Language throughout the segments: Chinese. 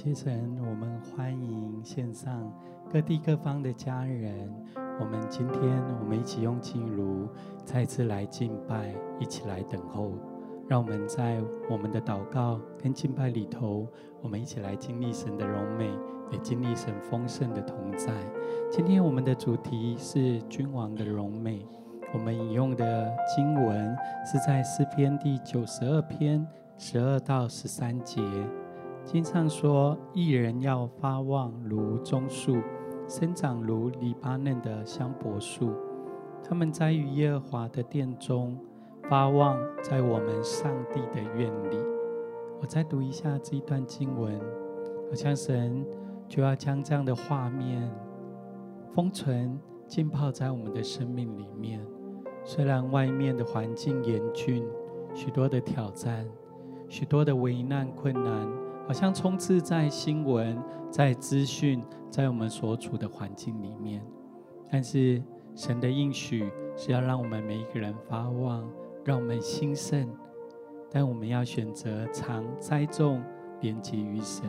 谢神，我们欢迎线上各地各方的家人。我们今天，我们一起用静如再次来敬拜，一起来等候。让我们在我们的祷告跟敬拜里头，我们一起来经历神的荣美，也经历神丰盛的同在。今天我们的主题是君王的荣美。我们引用的经文是在诗篇第九十二篇十二到十三节。经上说：“义人要发旺如棕树，生长如黎巴嫩的香柏树。他们栽于耶和华的殿中，发旺在我们上帝的院里。”我再读一下这一段经文，好像神就要将这样的画面封存、浸泡在我们的生命里面。虽然外面的环境严峻，许多的挑战，许多的危难困难。好像充斥在新闻、在资讯、在我们所处的环境里面，但是神的应许是要让我们每一个人发旺，让我们兴盛。但我们要选择常栽种、连接于神。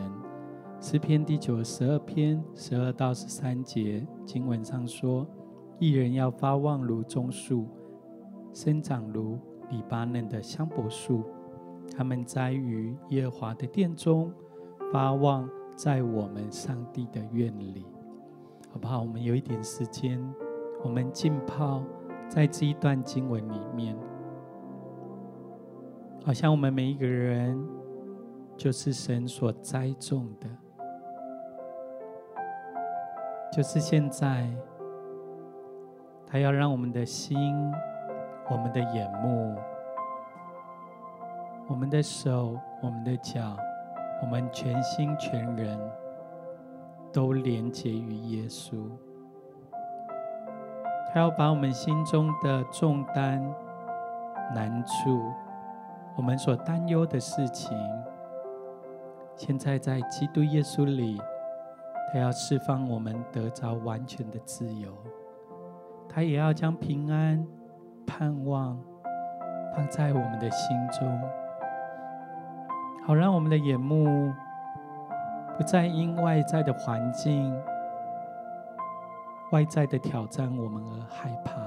诗篇第九十二篇十二到十三节经文上说：“一人要发旺如棕树，生长如黎巴嫩的香柏树。”他们栽于耶和华的殿中，发旺在我们上帝的院里，好不好？我们有一点时间，我们浸泡在这一段经文里面，好像我们每一个人就是神所栽种的，就是现在，他要让我们的心、我们的眼目。我们的手，我们的脚，我们全心全人都连结于耶稣。他要把我们心中的重担、难处，我们所担忧的事情，现在在基督耶稣里，他要释放我们得着完全的自由。他也要将平安、盼望放在我们的心中。好，让我们的眼目不再因外在的环境、外在的挑战我们而害怕，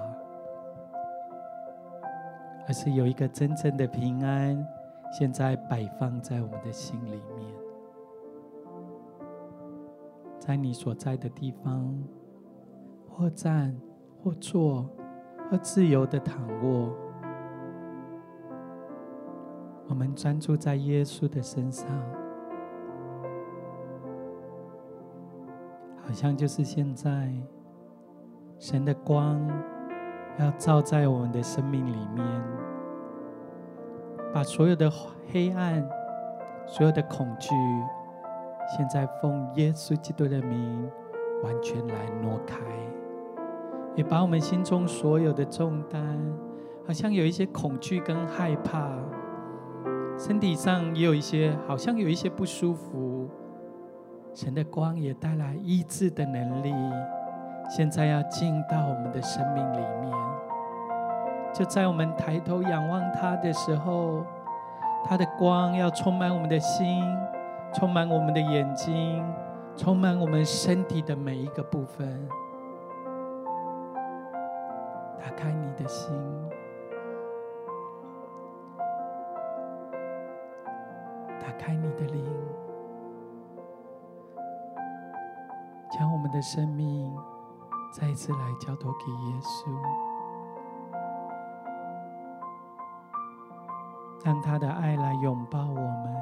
而是有一个真正的平安，现在摆放在我们的心里面。在你所在的地方，或站，或坐，或自由的躺卧。我们专注在耶稣的身上，好像就是现在，神的光要照在我们的生命里面，把所有的黑暗、所有的恐惧，现在奉耶稣基督的名完全来挪开，也把我们心中所有的重担，好像有一些恐惧跟害怕。身体上也有一些，好像有一些不舒服。神的光也带来医治的能力，现在要进到我们的生命里面。就在我们抬头仰望他的时候，他的光要充满我们的心，充满我们的眼睛，充满我们身体的每一个部分。打开你的心。打开你的灵，将我们的生命再一次来交托给耶稣，让他的爱来拥抱我们，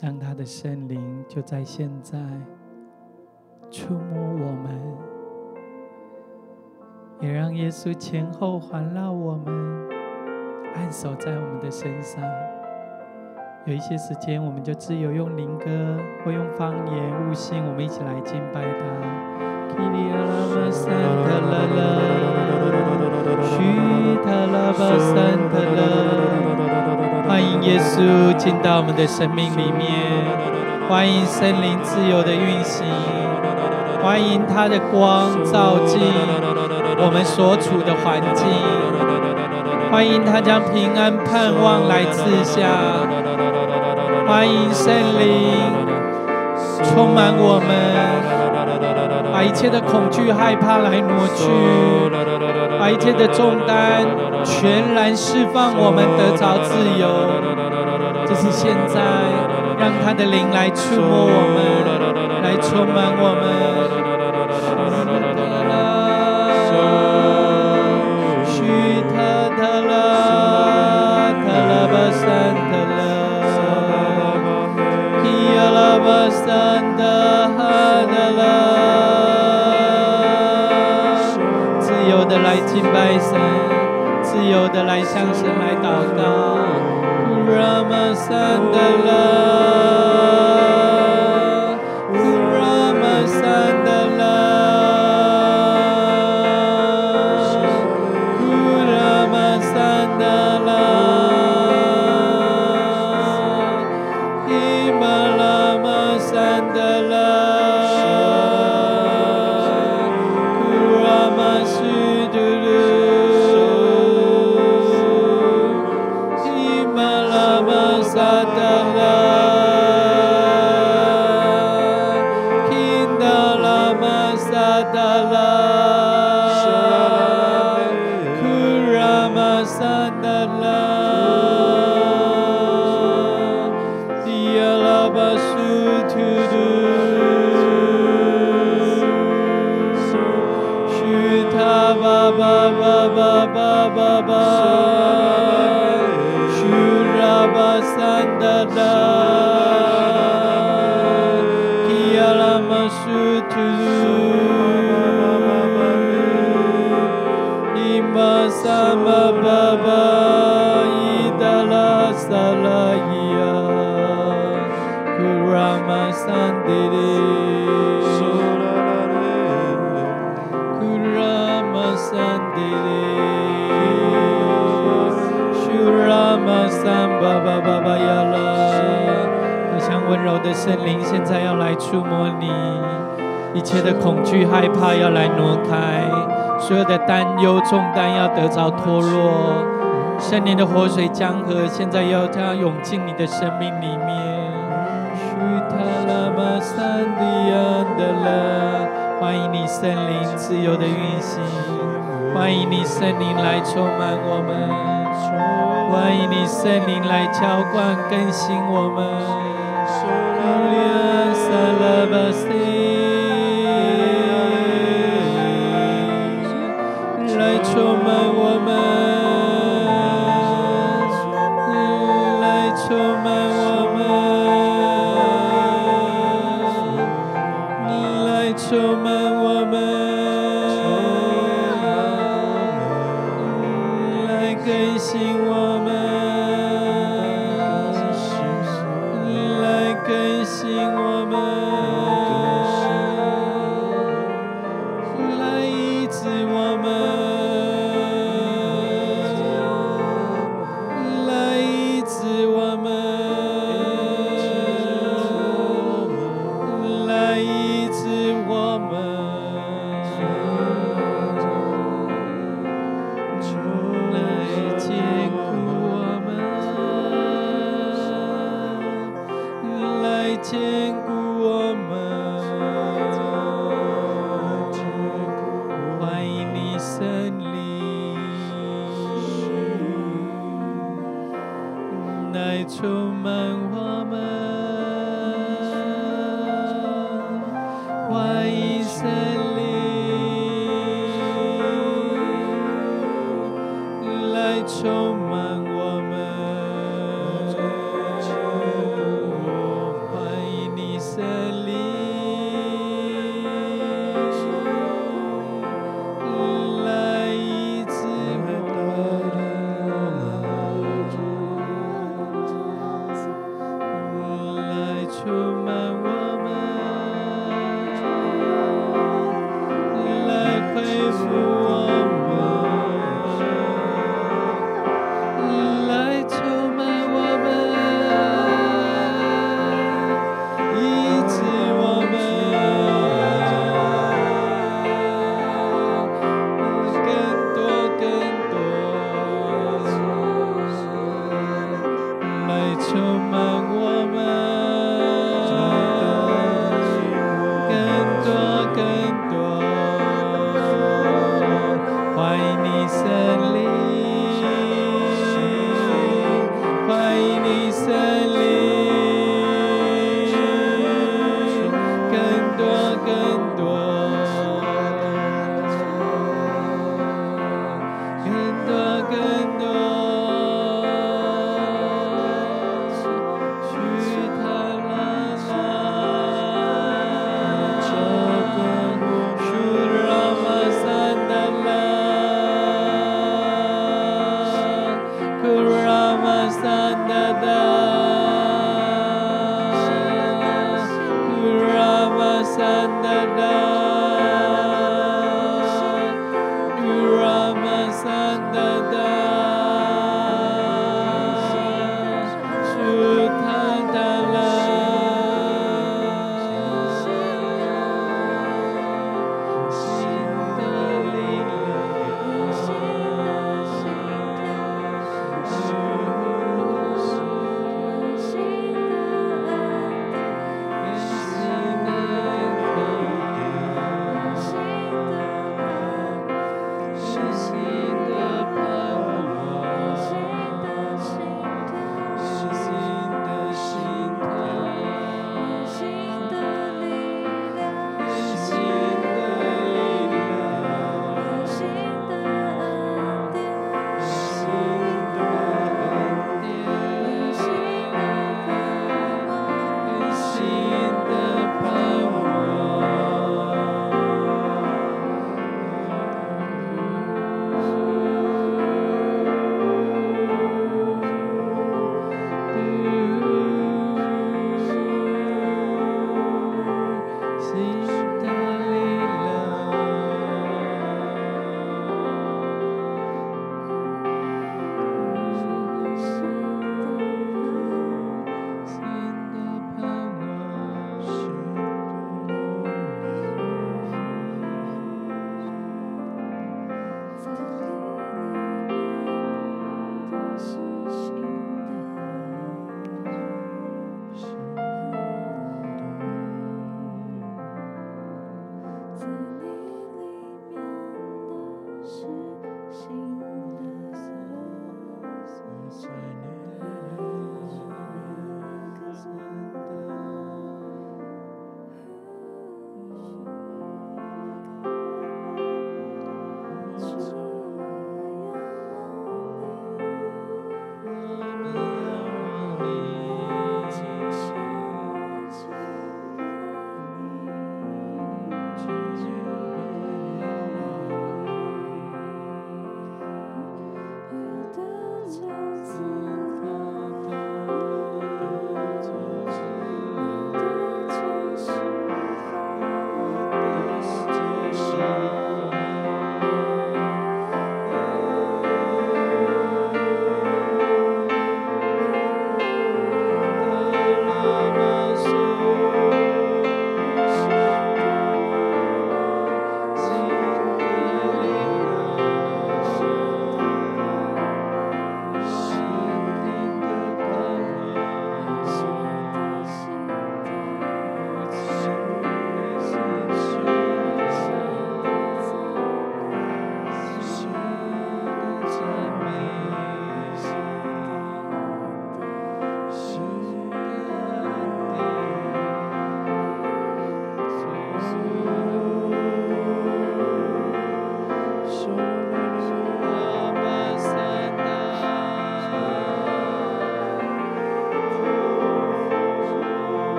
让他的圣灵就在现在触摸我们，也让耶稣前后环绕我们，按手在我们的身上。有一些时间，我们就自由用灵歌或用方言悟性，我们一起来敬拜他。欢迎耶稣进到我们的生命里面，欢迎森林自由的运行，欢迎他的光照进我们所处的环境，欢迎他将平安盼望来赐下。欢迎圣灵充满我们，把一切的恐惧、害怕来挪去，把一切的重担全然释放，我们得着自由。这是现在，让他的灵来触摸我们，来充满我们。拜神，自由的来向神来祷告。sama baba idala salaya kurama sandiri kurama sandiri shurama samba baba yala 温柔的圣灵现在要来触摸你，一切的恐惧、害怕要来挪开，所有的担忧、重担要得着脱落。圣灵的活水江河现在要这样涌进你的生命里面。欢迎你圣灵自由的运行，欢迎你圣灵来充满我们，欢迎你圣灵来浇灌更新我们。来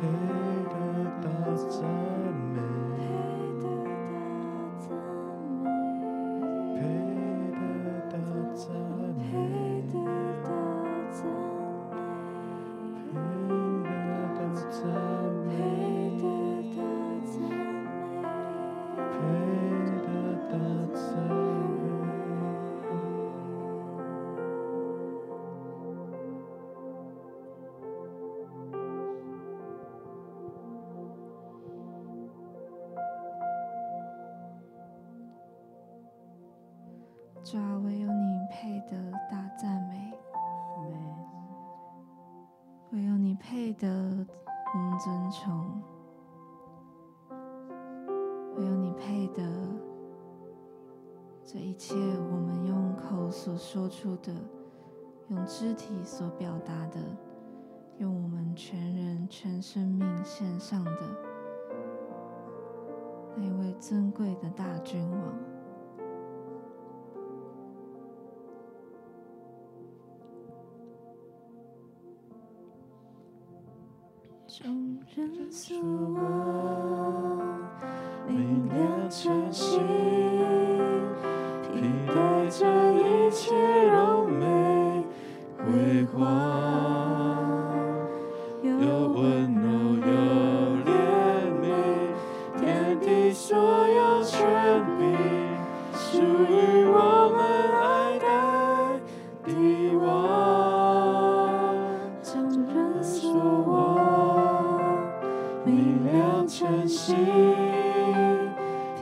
paid a thousand. 认是我明亮晨曦。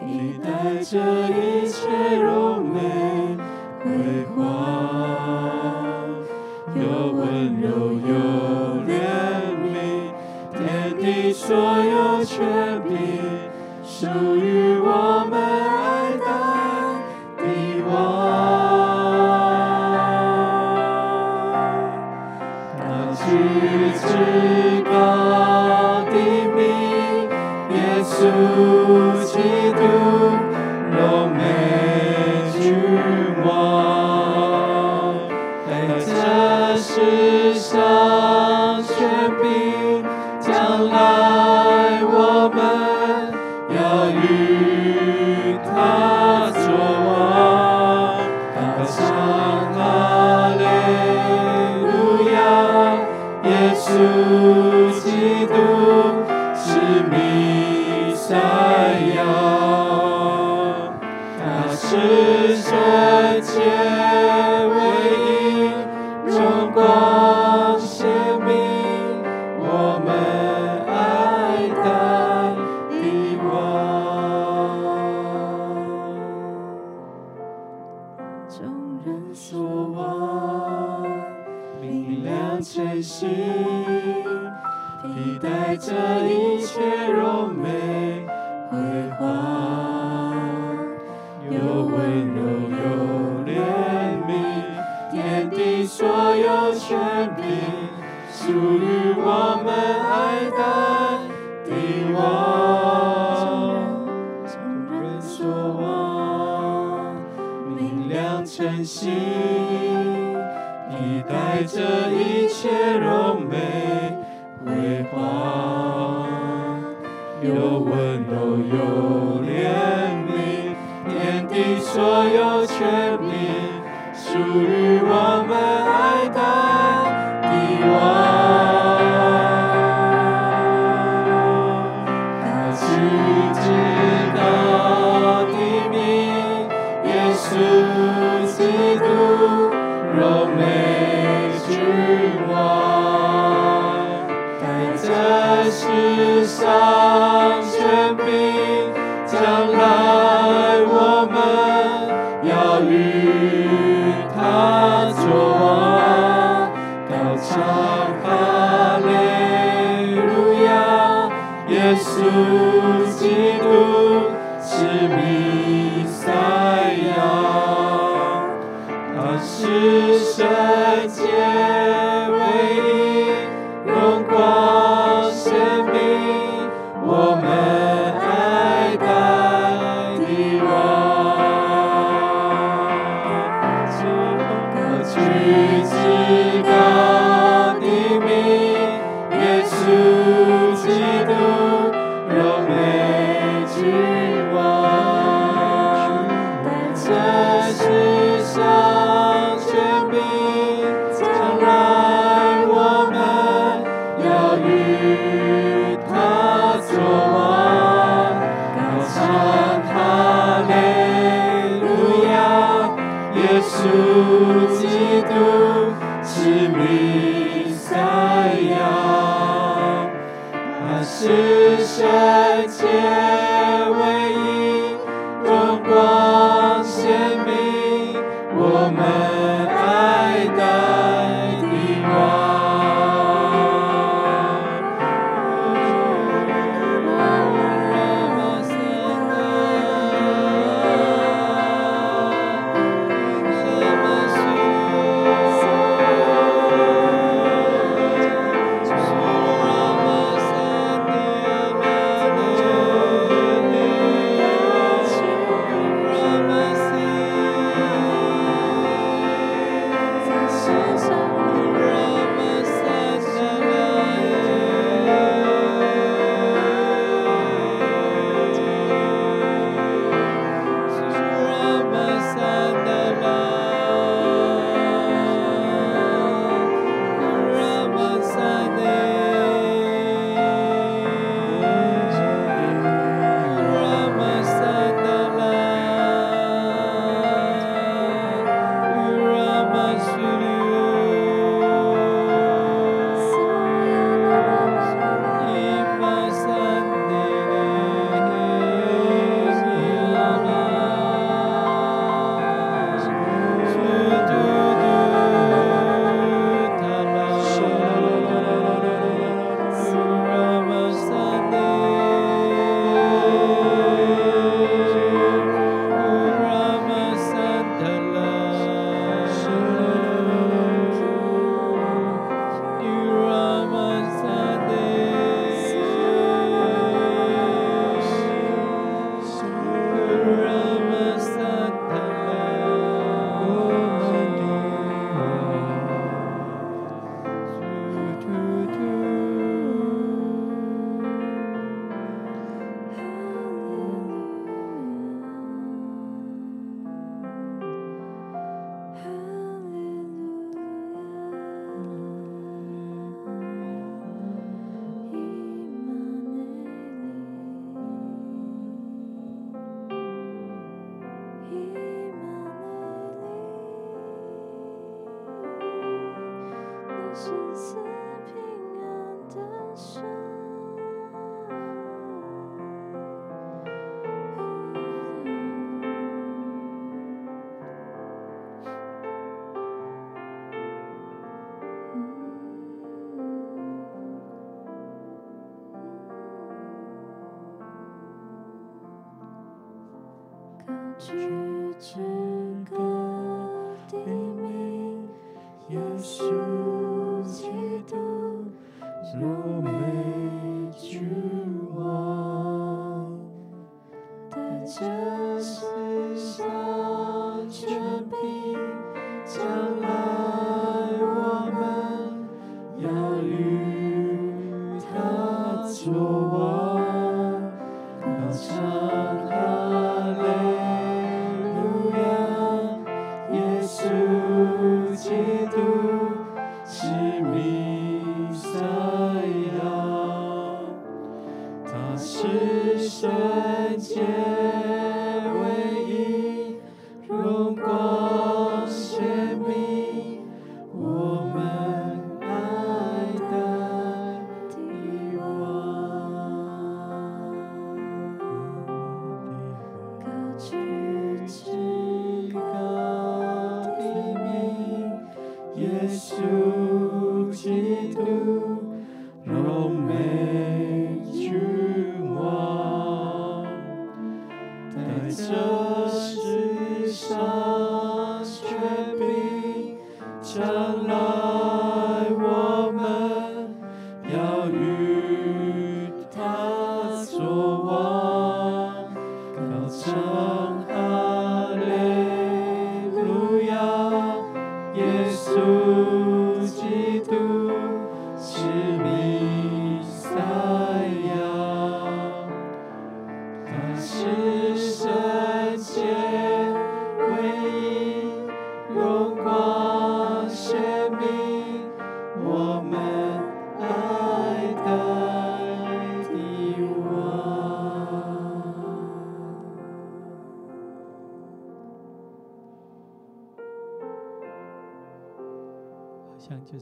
你带着一切荣美辉煌，有温柔，有怜悯，天地所有权柄属于我们。晨曦你带着一切柔美辉煌有温柔有怜悯天地所有权柄属于我们爱的帝王 to me. 一瞬间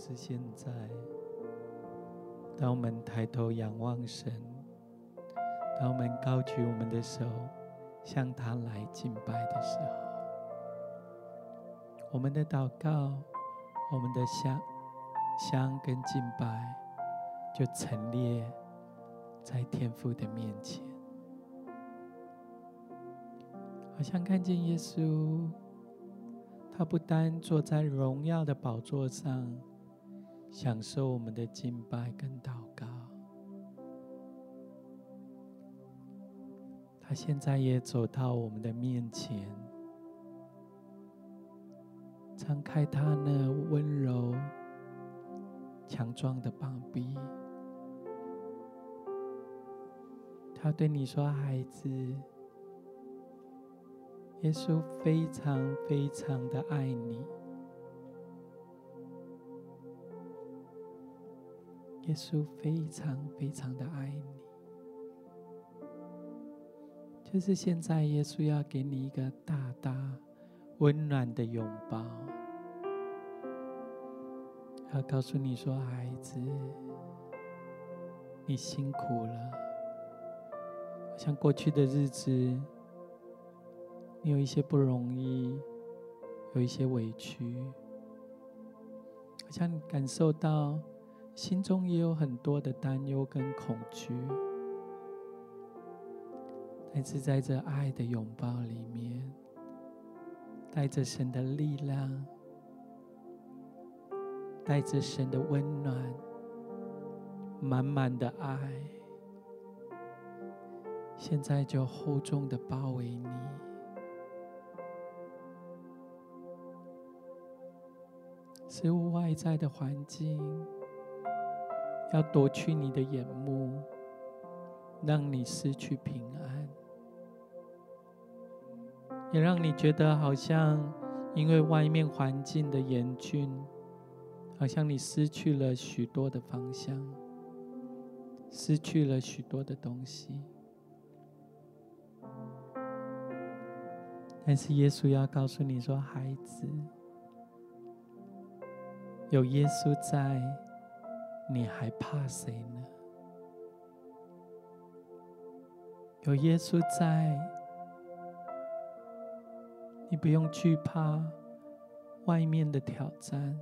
是现在，当我们抬头仰望神，当我们高举我们的手向他来敬拜的时候，我们的祷告、我们的香香跟敬拜就陈列在天父的面前，好像看见耶稣，他不单坐在荣耀的宝座上。享受我们的敬拜跟祷告，他现在也走到我们的面前，张开他那温柔、强壮的膀臂，他对你说：“孩子，耶稣非常非常的爱你。”耶稣非常非常的爱你，就是现在，耶稣要给你一个大大温暖的拥抱，要告诉你说：“孩子，你辛苦了。像过去的日子，你有一些不容易，有一些委屈，好像感受到。”心中也有很多的担忧跟恐惧，但是在这爱的拥抱里面，带着神的力量，带着神的温暖，满满的爱，现在就厚重的包围你，使无外在的环境。要夺去你的眼目，让你失去平安，也让你觉得好像因为外面环境的严峻，好像你失去了许多的方向，失去了许多的东西。但是耶稣要告诉你说：“孩子，有耶稣在。”你还怕谁呢？有耶稣在，你不用惧怕外面的挑战，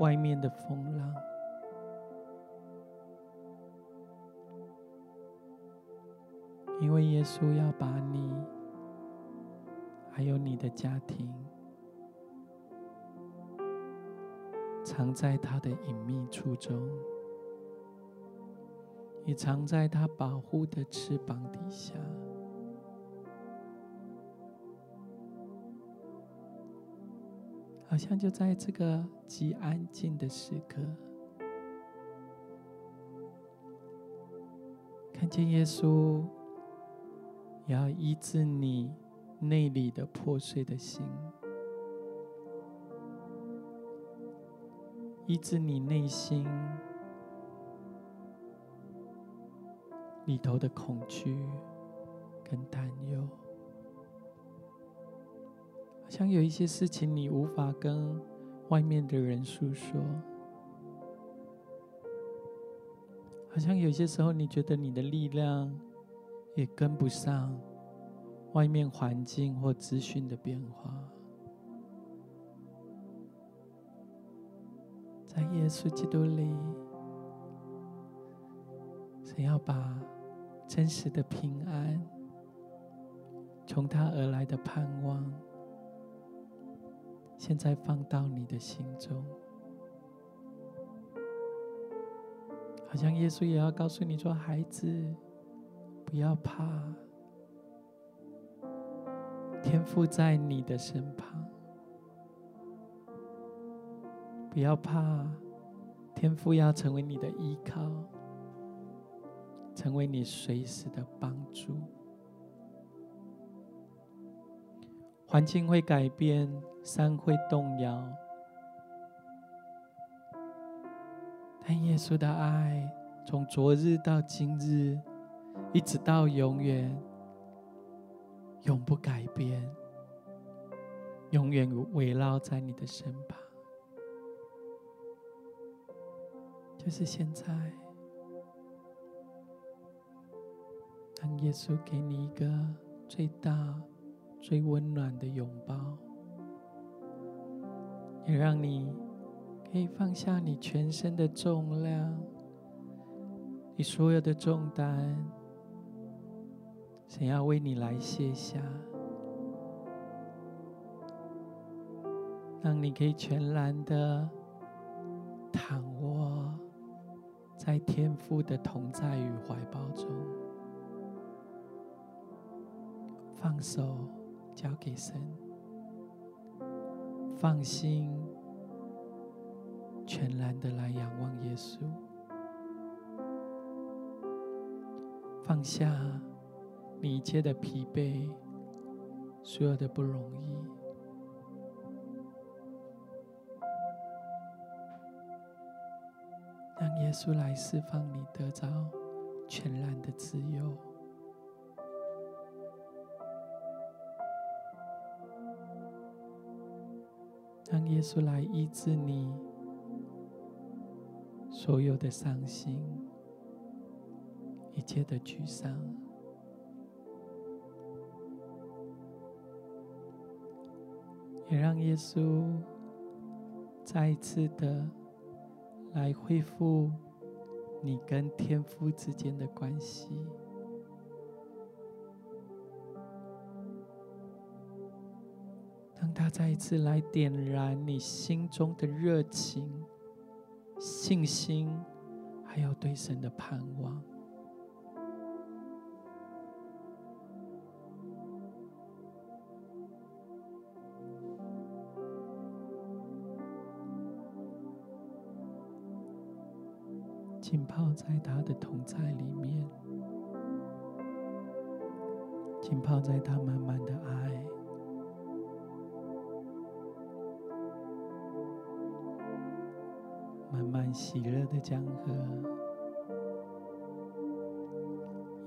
外面的风浪，因为耶稣要把你还有你的家庭，藏在他的隐秘处中，也藏在他保护的翅膀底下。好像就在这个极安静的时刻，看见耶稣要医治你内里的破碎的心，医治你内心里头的恐惧跟担忧。好像有一些事情你无法跟外面的人诉说，好像有些时候你觉得你的力量也跟不上外面环境或资讯的变化，在耶稣基督里，想要把真实的平安，从他而来的盼望。现在放到你的心中，好像耶稣也要告诉你说：“孩子，不要怕，天父在你的身旁，不要怕，天父要成为你的依靠，成为你随时的帮助。环境会改变。”山会动摇，但耶稣的爱从昨日到今日，一直到永远，永不改变，永远围绕在你的身旁。就是现在，让耶稣给你一个最大、最温暖的拥抱。也让你可以放下你全身的重量，你所有的重担，想要为你来卸下，让你可以全然的躺卧在天父的同在与怀抱中，放手交给神。放心，全然的来仰望耶稣，放下你一切的疲惫，所有的不容易，让耶稣来释放你，得着全然的自由。让耶稣来医治你所有的伤心，一切的沮丧，也让耶稣再一次的来恢复你跟天父之间的关系。他再一次来点燃你心中的热情、信心，还有对神的盼望。浸泡在他的同在里面，浸泡在他满满的爱。满满喜乐的江河，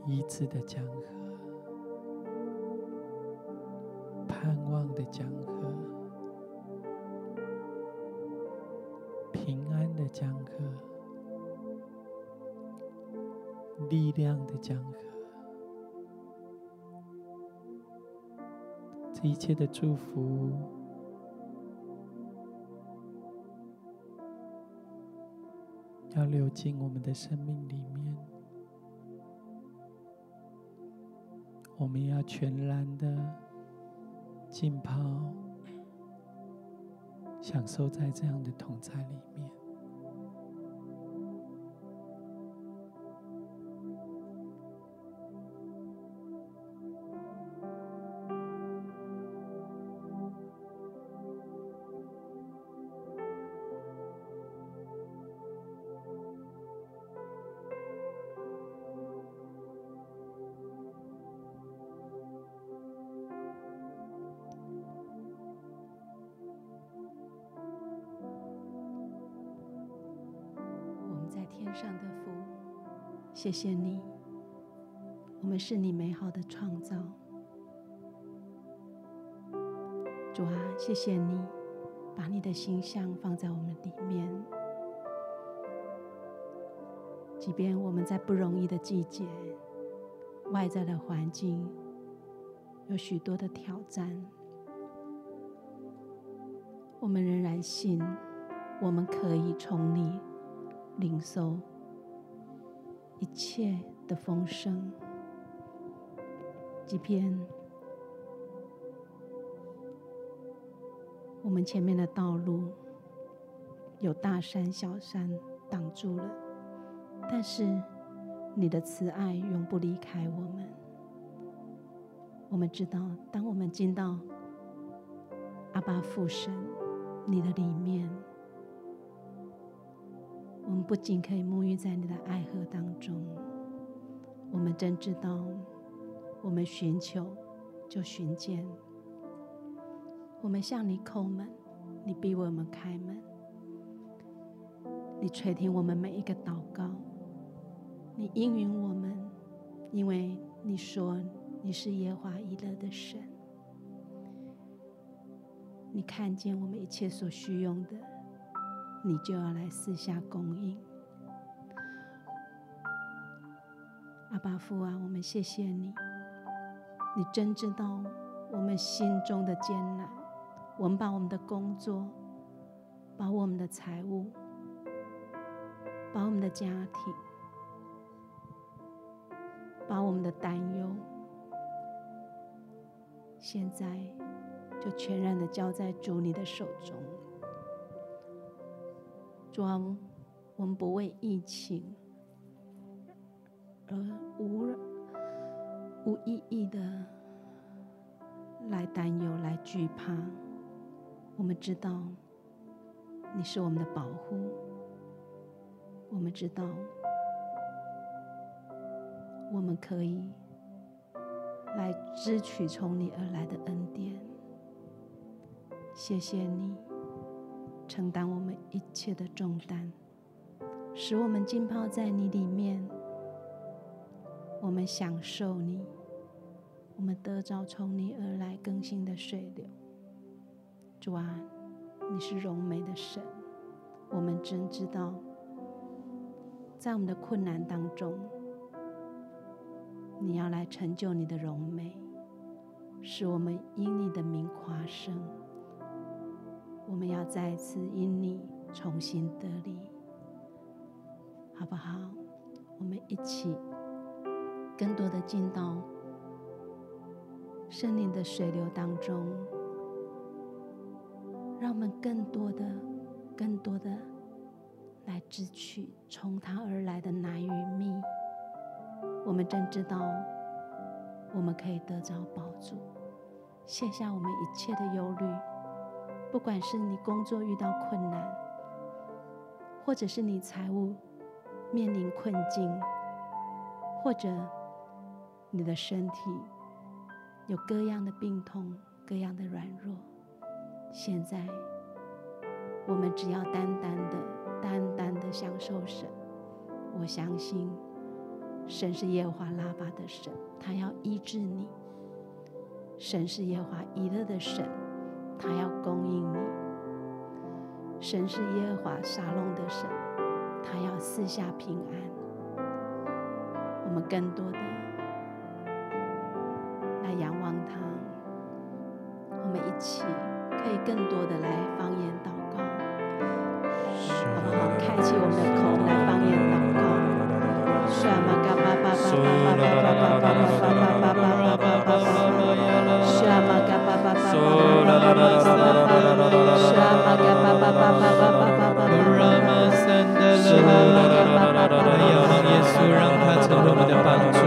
医治的江河，盼望的江河，力量的江河，这一切的祝福。要流进我们的生命里面，我们要全然的浸泡，享受在这样的同在里面。谢谢你，我们是你美好的创造，主啊，谢谢你把你的形象放在我们里面，即便我们在不容易的季节，外在的环境有许多的挑战，我们仍然信，我们可以从你领受。一切的丰盛，即便我们前面的道路有大山小山挡住了，但是你的慈爱永不离开我们。我们知道，当我们进到阿爸父神你的里面。我们不仅可以沐浴在你的爱河当中，我们真知道，我们寻求就寻见。我们向你叩门，你必为我们开门。你垂听我们每一个祷告，你应允我们，因为你说你是耶和华以勒的神。你看见我们一切所需用的。你就要来四下供应，阿爸父啊，我们谢谢你。你真知道我们心中的艰难。我们把我们的工作，把我们的财务，把我们的家庭，把我们的担忧，现在就全然的交在主你的手中。主啊，我们不为疫情而无无意义的来担忧、来惧怕。我们知道你是我们的保护，我们知道我们可以来支取从你而来的恩典。谢谢你。承担我们一切的重担，使我们浸泡在你里面。我们享受你，我们得着从你而来更新的水流。主啊，你是荣美的神，我们真知道，在我们的困难当中，你要来成就你的荣美，使我们因你的名夸胜。我们要再次因你重新得力，好不好？我们一起更多的进到圣灵的水流当中，让我们更多的、更多的来支取从他而来的奶与蜜。我们真知道，我们可以得着饱足，卸下我们一切的忧虑。不管是你工作遇到困难，或者是你财务面临困境，或者你的身体有各样的病痛、各样的软弱，现在我们只要单单的、单单的享受神。我相信神是耶和华拉巴的神，他要医治你。神是耶和华以勒的神。他要供应你，神是耶和华沙龙的神，他要赐下平安。我们更多的来仰望他，我们一起可以更多的来方言祷告，好不好？开启我们的口来方言祷告。神啊，我们有耶稣，让他成为我们的帮助；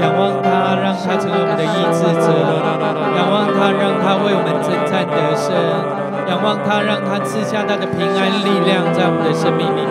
仰望他，让他成为我们的医治者；仰望他，让他为我们征战得胜；仰望他，让他赐下他的平安力量，在我们的生命里面。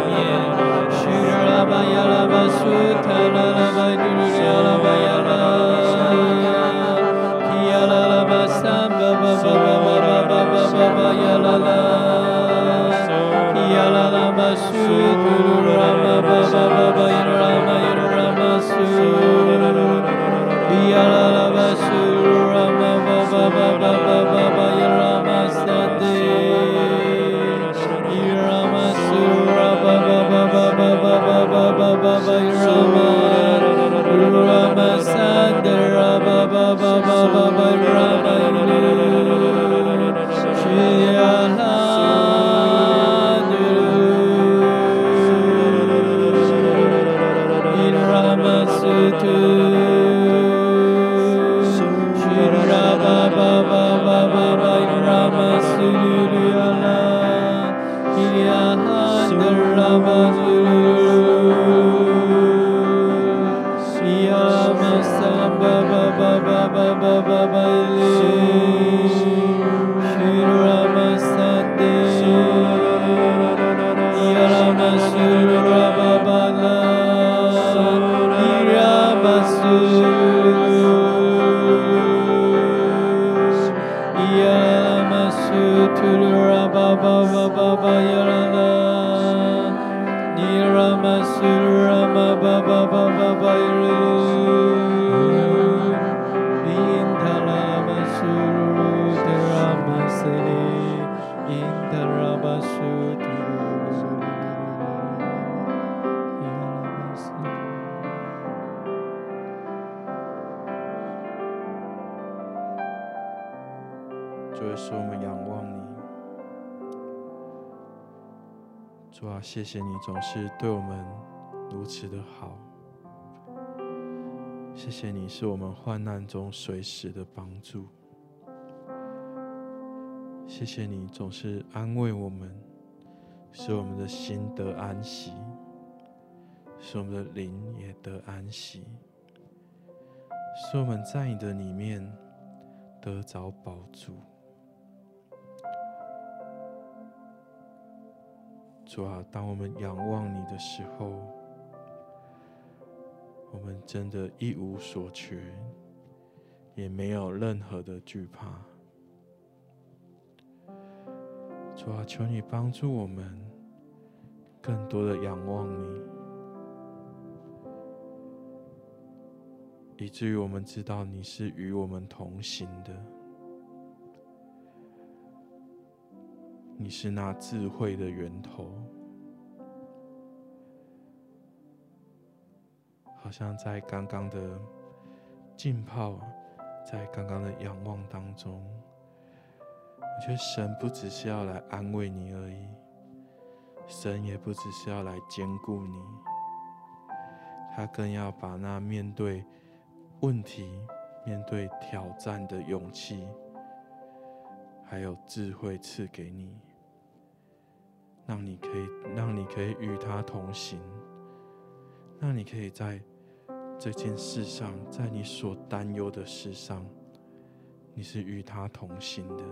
谢谢你总是对我们如此的好，谢谢你是我们患难中随时的帮助，谢谢你总是安慰我们，使我们的心得安息，使我们的灵也得安息，使我们在你的里面得着宝珠。主啊，当我们仰望你的时候，我们真的一无所缺，也没有任何的惧怕。主啊，求你帮助我们，更多的仰望你，以至于我们知道你是与我们同行的。你是那智慧的源头，好像在刚刚的浸泡，在刚刚的仰望当中，我觉得神不只是要来安慰你而已，神也不只是要来坚固你，他更要把那面对问题、面对挑战的勇气，还有智慧赐给你。让你可以，让你可以与他同行，让你可以在这件事上，在你所担忧的事上，你是与他同行的，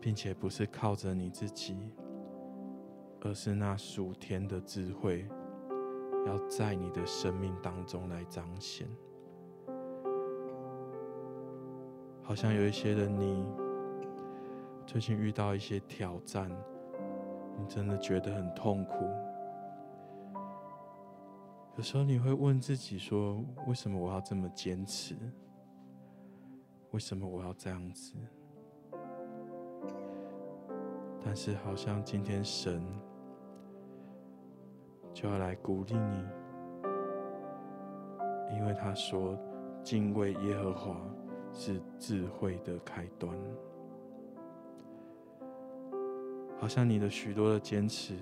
并且不是靠着你自己，而是那属天的智慧，要在你的生命当中来彰显。好像有一些人你。最近遇到一些挑战，你真的觉得很痛苦。有时候你会问自己说：“为什么我要这么坚持？为什么我要这样子？”但是好像今天神就要来鼓励你，因为他说：“敬畏耶和华是智慧的开端。”好像你的许多的坚持，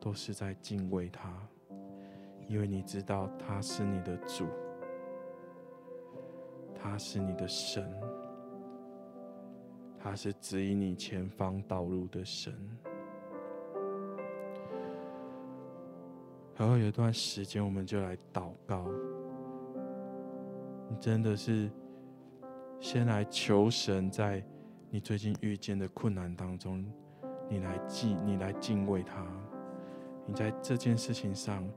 都是在敬畏他，因为你知道他是你的主，他是你的神，他是指引你前方道路的神。然后有一段时间，我们就来祷告。你真的是先来求神，在你最近遇见的困难当中，你来敬，你来敬畏他。你在这件事情上，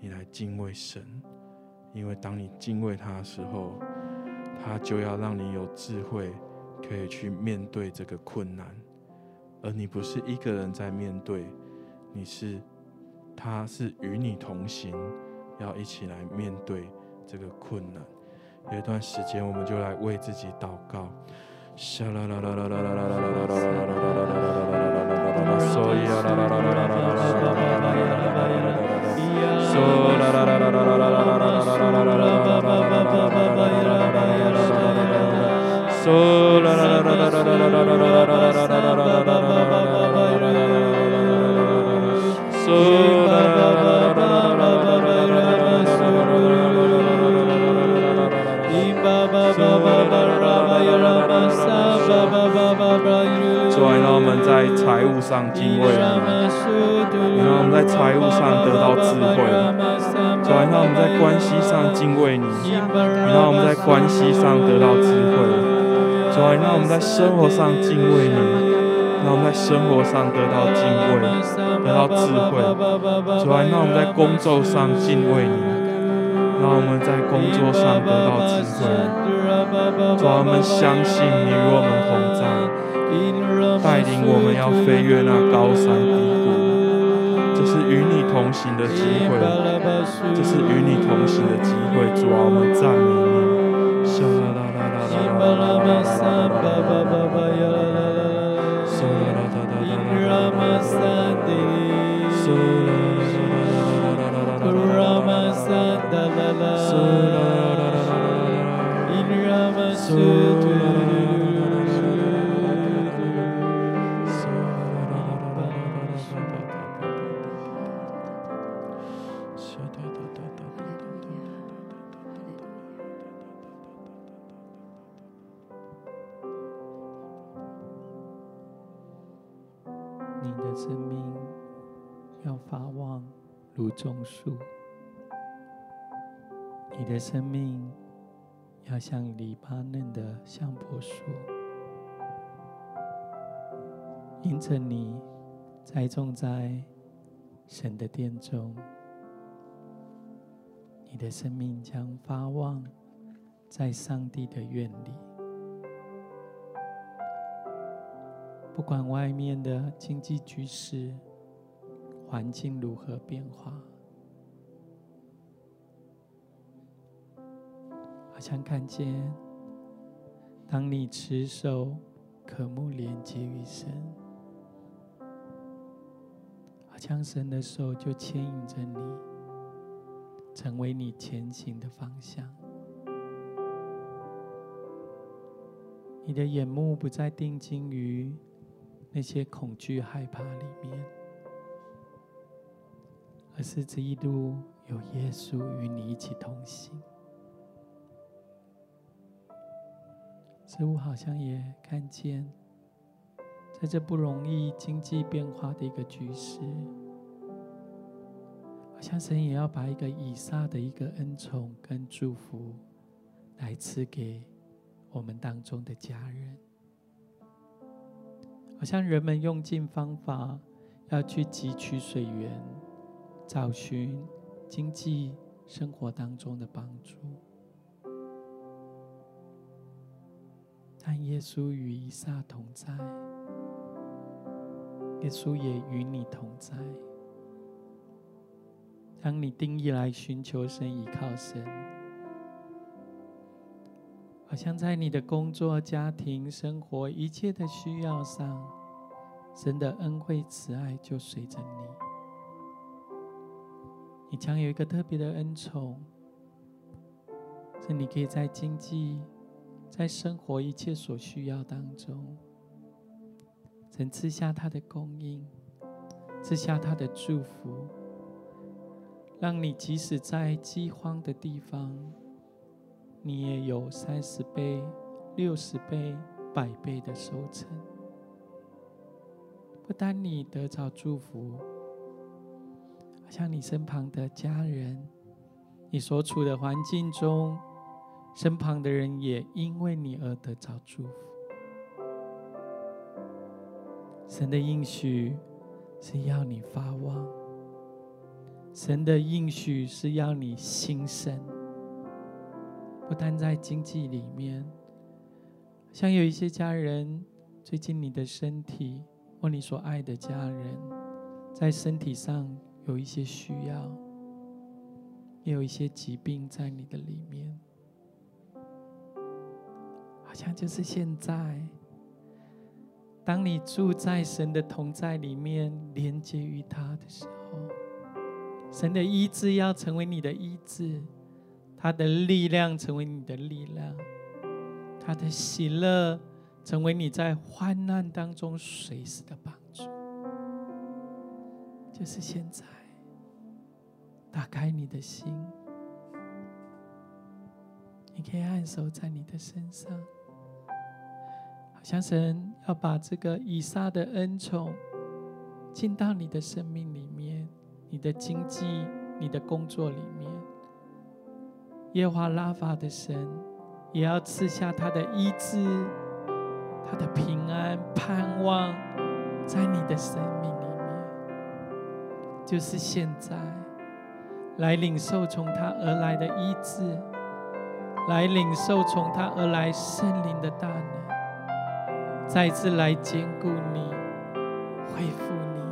你来敬畏神，因为当你敬畏他的时候，他就要让你有智慧，可以去面对这个困难。而你不是一个人在面对，你是。他是与你同行，要一起来面对这个困难。有一段时间，我们就来为自己祷告。So la la la la la la la la la la la 让我们在财务上敬畏你，然后我们在财务上得到智慧；主啊，让我们在关系上敬畏你，然后我们在关系上得到智慧；主啊，让我们在生活上敬畏你，然后我们在生活上得到敬畏，得到智慧；然后我们在工作上敬畏你，然后我们在工作上得到智慧；主啊，我们相信你与我们同在。带领我们要飞越那高山低谷，这是与你同行的机会，这是与你同行的机会。主啊，我们赞美你。如种树，你的生命要像黎巴嫩的香柏树，因着你栽种在神的殿中，你的生命将发旺在上帝的院里。不管外面的经济局势，环境如何变化？好像看见，当你持守、渴慕连接于神，好像神的手就牵引着你，成为你前行的方向。你的眼目不再定睛于那些恐惧、害怕里面。而是这一路有耶稣与你一起同行，似乎好像也看见，在这不容易经济变化的一个局势，好像神也要把一个以撒的一个恩宠跟祝福来赐给我们当中的家人，好像人们用尽方法要去汲取水源。找寻经济生活当中的帮助，但耶稣与以撒同在，耶稣也与你同在。当你定义来寻求神、依靠神，好像在你的工作、家庭、生活一切的需要上，神的恩惠慈爱就随着你。你将有一个特别的恩宠，是你可以在经济、在生活一切所需要当中，神赐下他的供应，赐下他的祝福，让你即使在饥荒的地方，你也有三十倍、六十倍、百倍的收成。不单你得着祝福，像你身旁的家人，你所处的环境中，身旁的人也因为你而得着祝福。神的应许是要你发旺，神的应许是要你兴盛。不单在经济里面，像有一些家人，最近你的身体或你所爱的家人，在身体上有一些需要，也有一些疾病在你的里面，好像就是现在，当你住在神的同在里面，连接于他的时候，神的医治要成为你的医治。他的力量成为你的力量，他的喜乐成为你在患难当中随时的帮。就是现在，打开你的心，你可以按手在你的身上，好像神要把这个以撒的恩宠进到你的生命里面，你的经济、你的工作里面。耶和华拉法的神，也要赐下他的医治、他的平安、盼望，在你的生命。就是现在，来领受从他而来的医治，来领受从他而来圣灵的大能，再次来坚固你、恢复你，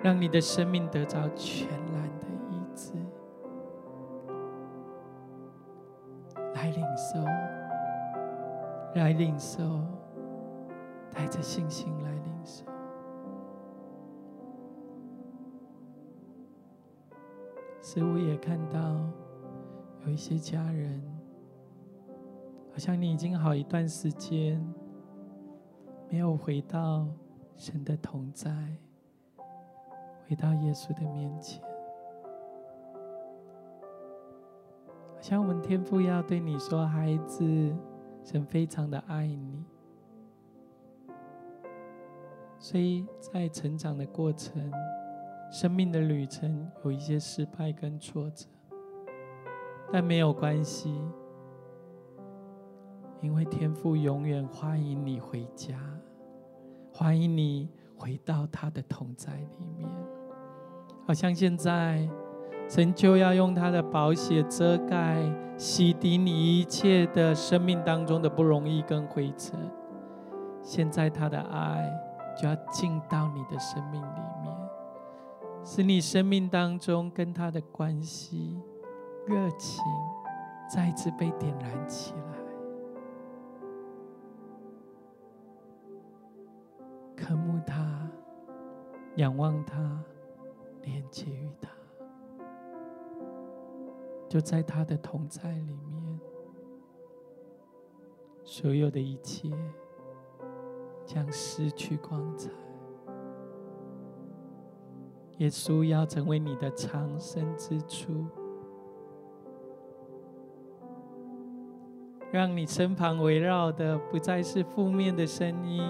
让你的生命得着全然的医治。来领受，来领受，带着信心来领受。似乎也看到有一些家人，好像你已经好一段时间没有回到神的同在，回到耶稣的面前。好像我们天父要对你说，孩子，神非常的爱你，所以在成长的过程、生命的旅程，有一些失败跟挫折，但没有关系，因为天父永远欢迎你回家，欢迎你回到他的同在里面，好像现在。神就要用他的宝血遮盖、洗涤你一切的生命当中的不容易跟灰尘。现在他的爱就要进到你的生命里，使你生命当中跟他的关系、热情再次被点燃起来。渴慕他，仰望他，连接于他。就在他的同在里面，所有的一切将失去光彩。耶稣要成为你的藏身之处，让你身旁围绕的不再是负面的声音、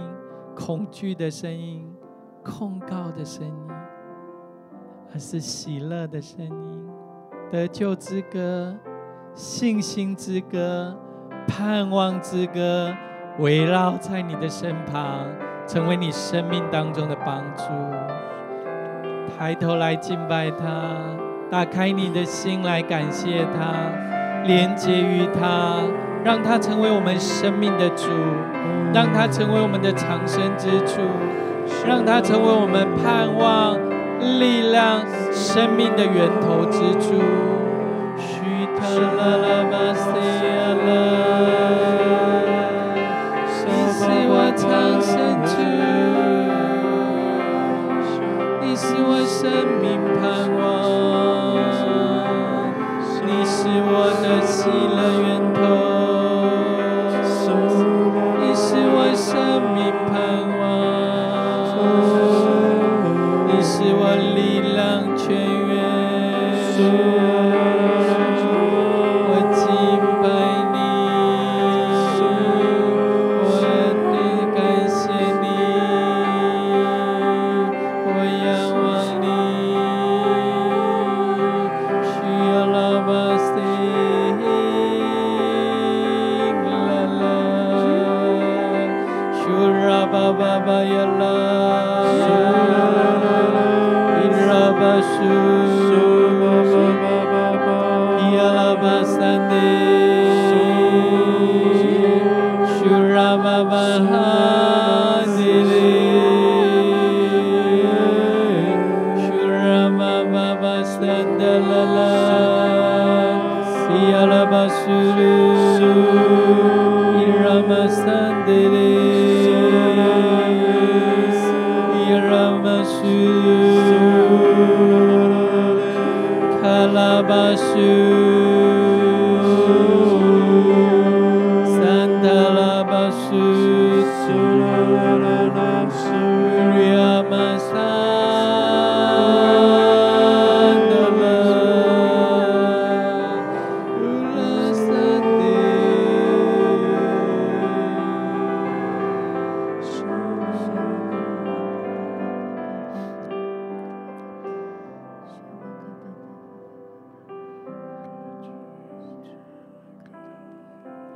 恐惧的声音、控告的声音，而是喜乐的声音。得救之歌、信心之歌、盼望之歌，围绕在你的身旁，成为你生命当中的帮助。抬头来敬拜他，打开你的心来感谢他，连接于他，让他成为我们生命的主，让他成为我们的长生之处，让他成为我们盼望。力量，生命的源头之处。是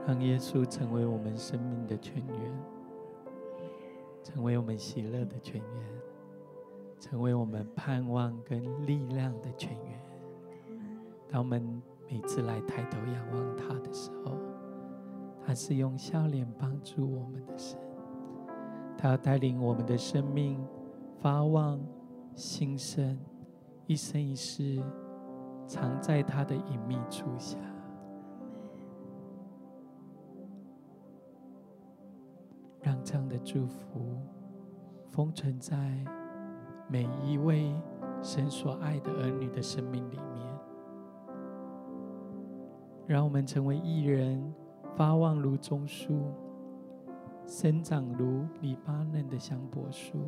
让耶稣成为我们生命的泉源，成为我们喜乐的泉源，成为我们盼望跟力量的泉源。当我们每次来抬头仰望他的时候，他是用笑脸帮助我们的神，他要带领我们的生命发旺兴盛，一生一世藏在他的隐秘处下。这样的祝福封存在每一位神所爱的儿女的生命里面，让我们成为义人，发旺如棕树，生长如黎巴嫩的香柏树。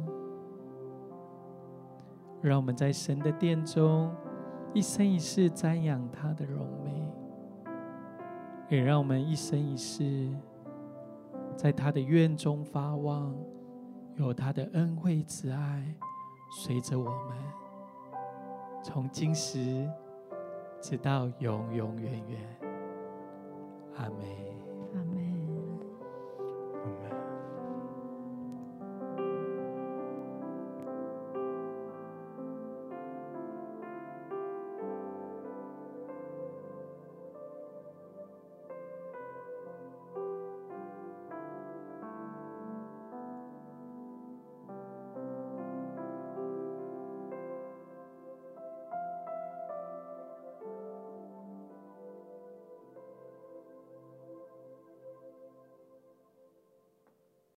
让我们在神的殿中一生一世瞻仰他的荣美，也让我们一生一世。在他的院中发旺，有他的恩惠慈爱随着我们，从今时直到永永远远。阿门。